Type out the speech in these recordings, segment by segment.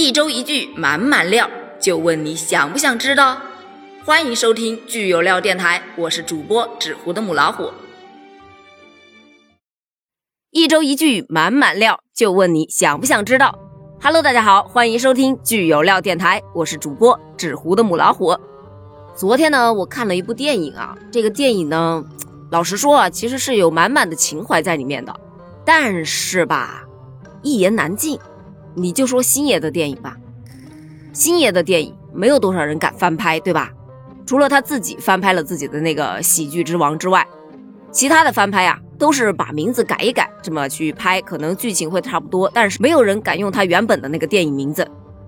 一周一句满满料，就问你想不想知道？欢迎收听剧有料电台，我是主播纸糊的母老虎。一周一句满满料，就问你想不想知道？Hello，大家好，欢迎收听剧有料电台，我是主播纸糊的母老虎。昨天呢，我看了一部电影啊，这个电影呢，老实说啊，其实是有满满的情怀在里面的，但是吧，一言难尽。你就说星爷的电影吧，星爷的电影没有多少人敢翻拍，对吧？除了他自己翻拍了自己的那个《喜剧之王》之外，其他的翻拍啊，都是把名字改一改，这么去拍，可能剧情会差不多，但是没有人敢用他原本的那个电影名字。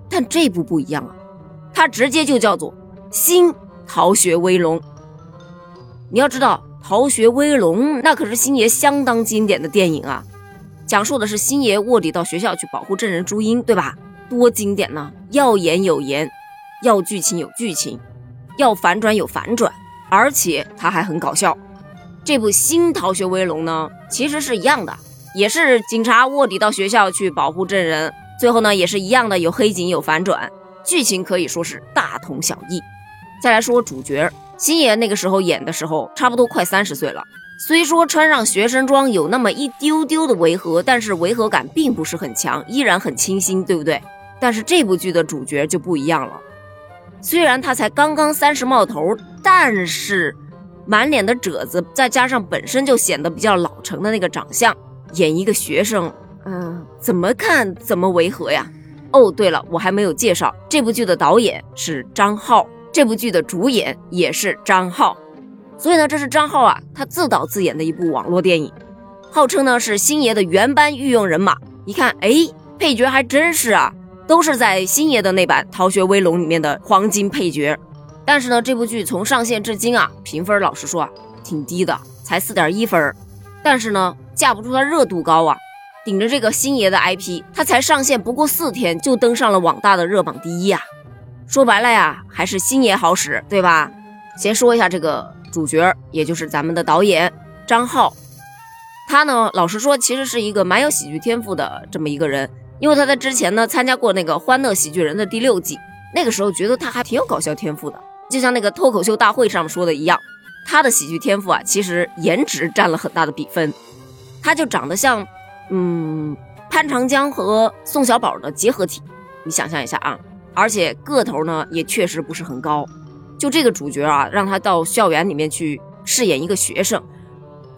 但这部不一样啊，它直接就叫做《新逃学威龙》。你要知道，《逃学威龙》那可是星爷相当经典的电影啊。讲述的是星爷卧底到学校去保护证人朱茵，对吧？多经典呢！要演有演，要剧情有剧情，要反转有反转，而且他还很搞笑。这部新《逃学威龙》呢，其实是一样的，也是警察卧底到学校去保护证人，最后呢也是一样的，有黑警有反转，剧情可以说是大同小异。再来说主角，星爷那个时候演的时候，差不多快三十岁了。虽说穿上学生装有那么一丢丢的违和，但是违和感并不是很强，依然很清新，对不对？但是这部剧的主角就不一样了，虽然他才刚刚三十冒头，但是满脸的褶子，再加上本身就显得比较老成的那个长相，演一个学生，嗯，怎么看怎么违和呀？哦，对了，我还没有介绍这部剧的导演是张浩，这部剧的主演也是张浩。所以呢，这是张浩啊，他自导自演的一部网络电影，号称呢是星爷的原班御用人马。一看，哎，配角还真是啊，都是在星爷的那版《逃学威龙》里面的黄金配角。但是呢，这部剧从上线至今啊，评分老实说啊，挺低的，才四点一分。但是呢，架不住它热度高啊，顶着这个星爷的 IP，它才上线不过四天就登上了网大的热榜第一呀。说白了呀，还是星爷好使，对吧？先说一下这个。主角也就是咱们的导演张浩，他呢，老实说，其实是一个蛮有喜剧天赋的这么一个人，因为他在之前呢参加过那个《欢乐喜剧人》的第六季，那个时候觉得他还挺有搞笑天赋的，就像那个脱口秀大会上说的一样，他的喜剧天赋啊，其实颜值占了很大的比分，他就长得像，嗯，潘长江和宋小宝的结合体，你想象一下啊，而且个头呢也确实不是很高。就这个主角啊，让他到校园里面去饰演一个学生，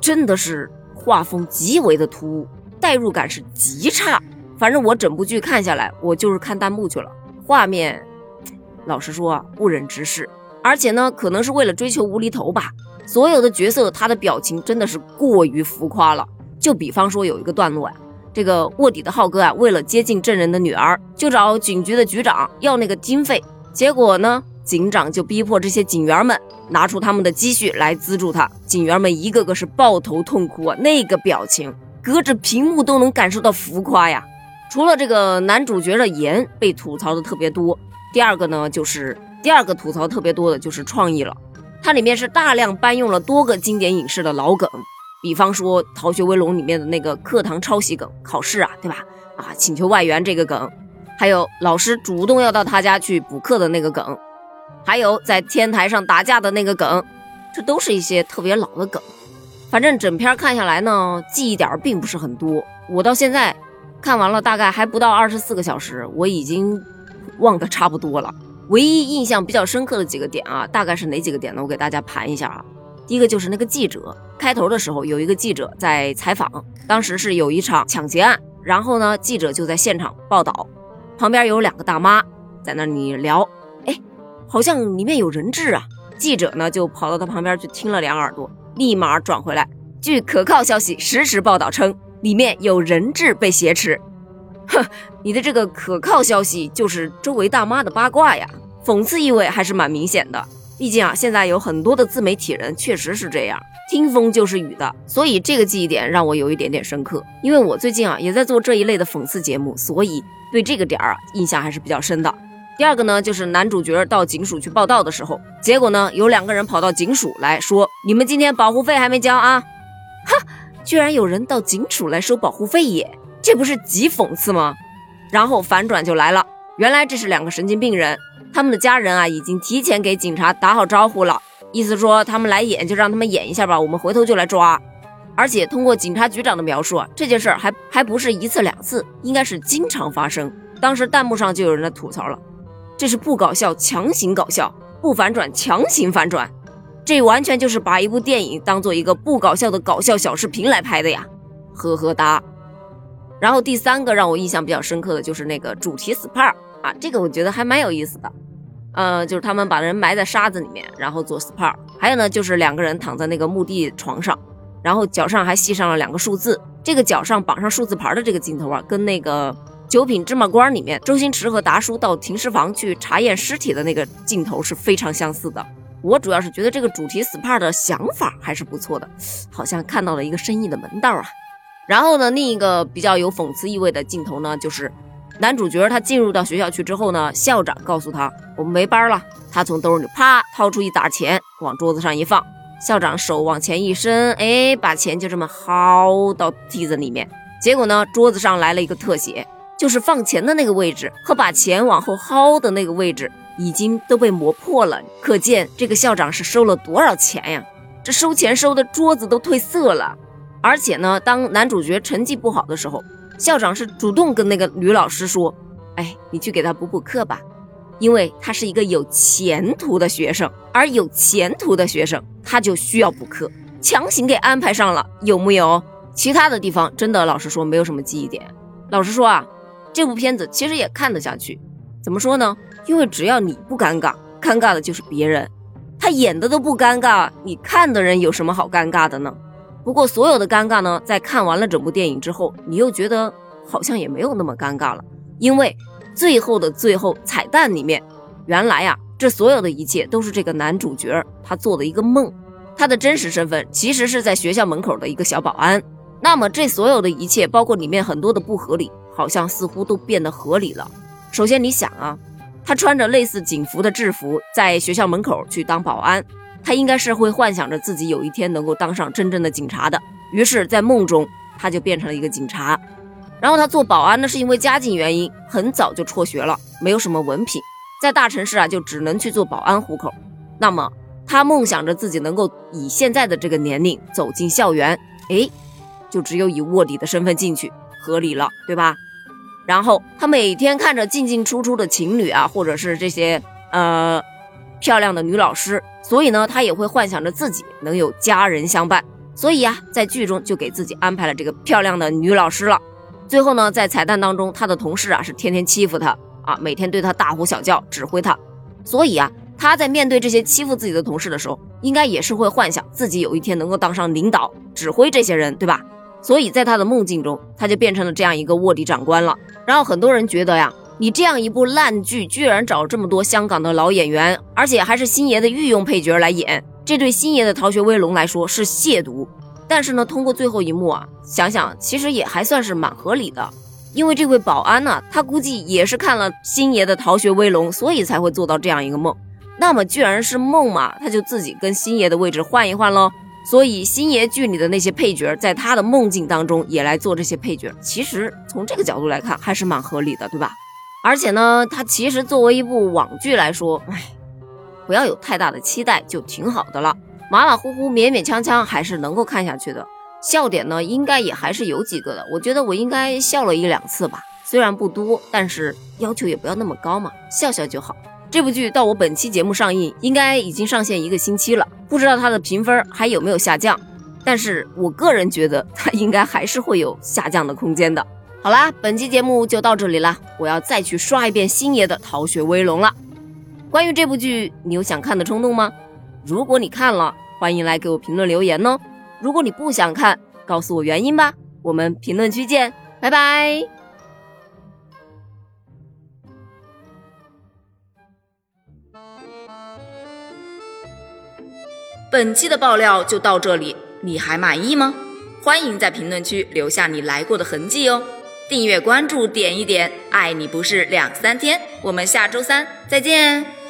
真的是画风极为的突兀，代入感是极差。反正我整部剧看下来，我就是看弹幕去了。画面，老实说啊，不忍直视。而且呢，可能是为了追求无厘头吧，所有的角色他的表情真的是过于浮夸了。就比方说有一个段落啊，这个卧底的浩哥啊，为了接近证人的女儿，就找警局的局长要那个经费，结果呢？警长就逼迫这些警员们拿出他们的积蓄来资助他，警员们一个个是抱头痛哭啊，那个表情隔着屏幕都能感受到浮夸呀。除了这个男主角的颜被吐槽的特别多，第二个呢就是第二个吐槽特别多的就是创意了，它里面是大量搬用了多个经典影视的老梗，比方说《逃学威龙》里面的那个课堂抄袭梗，考试啊，对吧？啊，请求外援这个梗，还有老师主动要到他家去补课的那个梗。还有在天台上打架的那个梗，这都是一些特别老的梗。反正整片看下来呢，记忆点并不是很多。我到现在看完了，大概还不到二十四个小时，我已经忘得差不多了。唯一印象比较深刻的几个点啊，大概是哪几个点呢？我给大家盘一下啊。第一个就是那个记者，开头的时候有一个记者在采访，当时是有一场抢劫案，然后呢，记者就在现场报道，旁边有两个大妈在那里聊。好像里面有人质啊！记者呢就跑到他旁边去听了两耳朵，立马转回来。据可靠消息，实时报道称里面有人质被挟持。哼，你的这个可靠消息就是周围大妈的八卦呀！讽刺意味还是蛮明显的。毕竟啊，现在有很多的自媒体人确实是这样，听风就是雨的。所以这个记忆点让我有一点点深刻，因为我最近啊也在做这一类的讽刺节目，所以对这个点儿啊印象还是比较深的。第二个呢，就是男主角到警署去报道的时候，结果呢，有两个人跑到警署来说：“你们今天保护费还没交啊？”哈，居然有人到警署来收保护费耶，这不是极讽刺吗？然后反转就来了，原来这是两个神经病人，他们的家人啊已经提前给警察打好招呼了，意思说他们来演就让他们演一下吧，我们回头就来抓。而且通过警察局长的描述啊，这件事儿还还不是一次两次，应该是经常发生。当时弹幕上就有人在吐槽了，这是不搞笑强行搞笑，不反转强行反转，这完全就是把一部电影当做一个不搞笑的搞笑小视频来拍的呀，呵呵哒。然后第三个让我印象比较深刻的就是那个主题 SPA 啊，这个我觉得还蛮有意思的，呃，就是他们把人埋在沙子里面，然后做 SPA，还有呢就是两个人躺在那个墓地床上。然后脚上还系上了两个数字，这个脚上绑上数字牌的这个镜头啊，跟那个《九品芝麻官》里面周星驰和达叔到停尸房去查验尸体的那个镜头是非常相似的。我主要是觉得这个主题 SPA 的想法还是不错的，好像看到了一个生意的门道啊。然后呢，另一个比较有讽刺意味的镜头呢，就是男主角他进入到学校去之后呢，校长告诉他我们没班了，他从兜里啪掏出一沓钱往桌子上一放。校长手往前一伸，哎，把钱就这么薅到屉子里面。结果呢，桌子上来了一个特写，就是放钱的那个位置和把钱往后薅的那个位置已经都被磨破了。可见这个校长是收了多少钱呀？这收钱收的桌子都褪色了。而且呢，当男主角成绩不好的时候，校长是主动跟那个女老师说：“哎，你去给他补补课吧。”因为他是一个有前途的学生，而有前途的学生他就需要补课，强行给安排上了，有木有？其他的地方真的，老实说没有什么记忆点。老实说啊，这部片子其实也看得下去。怎么说呢？因为只要你不尴尬，尴尬的就是别人。他演的都不尴尬，你看的人有什么好尴尬的呢？不过所有的尴尬呢，在看完了整部电影之后，你又觉得好像也没有那么尴尬了，因为。最后的最后，彩蛋里面，原来呀，这所有的一切都是这个男主角他做的一个梦，他的真实身份其实是在学校门口的一个小保安。那么这所有的一切，包括里面很多的不合理，好像似乎都变得合理了。首先你想啊，他穿着类似警服的制服，在学校门口去当保安，他应该是会幻想着自己有一天能够当上真正的警察的。于是，在梦中，他就变成了一个警察。然后他做保安呢，是因为家境原因，很早就辍学了，没有什么文凭，在大城市啊，就只能去做保安糊口。那么他梦想着自己能够以现在的这个年龄走进校园，哎，就只有以卧底的身份进去，合理了，对吧？然后他每天看着进进出出的情侣啊，或者是这些呃漂亮的女老师，所以呢，他也会幻想着自己能有家人相伴，所以呀，在剧中就给自己安排了这个漂亮的女老师了。最后呢，在彩蛋当中，他的同事啊是天天欺负他啊，每天对他大呼小叫，指挥他。所以啊，他在面对这些欺负自己的同事的时候，应该也是会幻想自己有一天能够当上领导，指挥这些人，对吧？所以在他的梦境中，他就变成了这样一个卧底长官了。然后很多人觉得呀，你这样一部烂剧，居然找这么多香港的老演员，而且还是星爷的御用配角来演，这对星爷的《逃学威龙》来说是亵渎。但是呢，通过最后一幕啊，想想其实也还算是蛮合理的，因为这位保安呢，他估计也是看了星爷的《逃学威龙》，所以才会做到这样一个梦。那么既然是梦嘛，他就自己跟星爷的位置换一换喽。所以星爷剧里的那些配角，在他的梦境当中也来做这些配角，其实从这个角度来看还是蛮合理的，对吧？而且呢，他其实作为一部网剧来说，唉，不要有太大的期待就挺好的了。马马虎虎、勉勉强强还是能够看下去的，笑点呢应该也还是有几个的。我觉得我应该笑了一两次吧，虽然不多，但是要求也不要那么高嘛，笑笑就好。这部剧到我本期节目上映，应该已经上线一个星期了，不知道它的评分还有没有下降。但是我个人觉得它应该还是会有下降的空间的。好啦，本期节目就到这里了，我要再去刷一遍星爷的《逃学威龙》了。关于这部剧，你有想看的冲动吗？如果你看了，欢迎来给我评论留言哦。如果你不想看，告诉我原因吧。我们评论区见，拜拜。本期的爆料就到这里，你还满意吗？欢迎在评论区留下你来过的痕迹哦。订阅关注点一点，爱你不是两三天。我们下周三再见。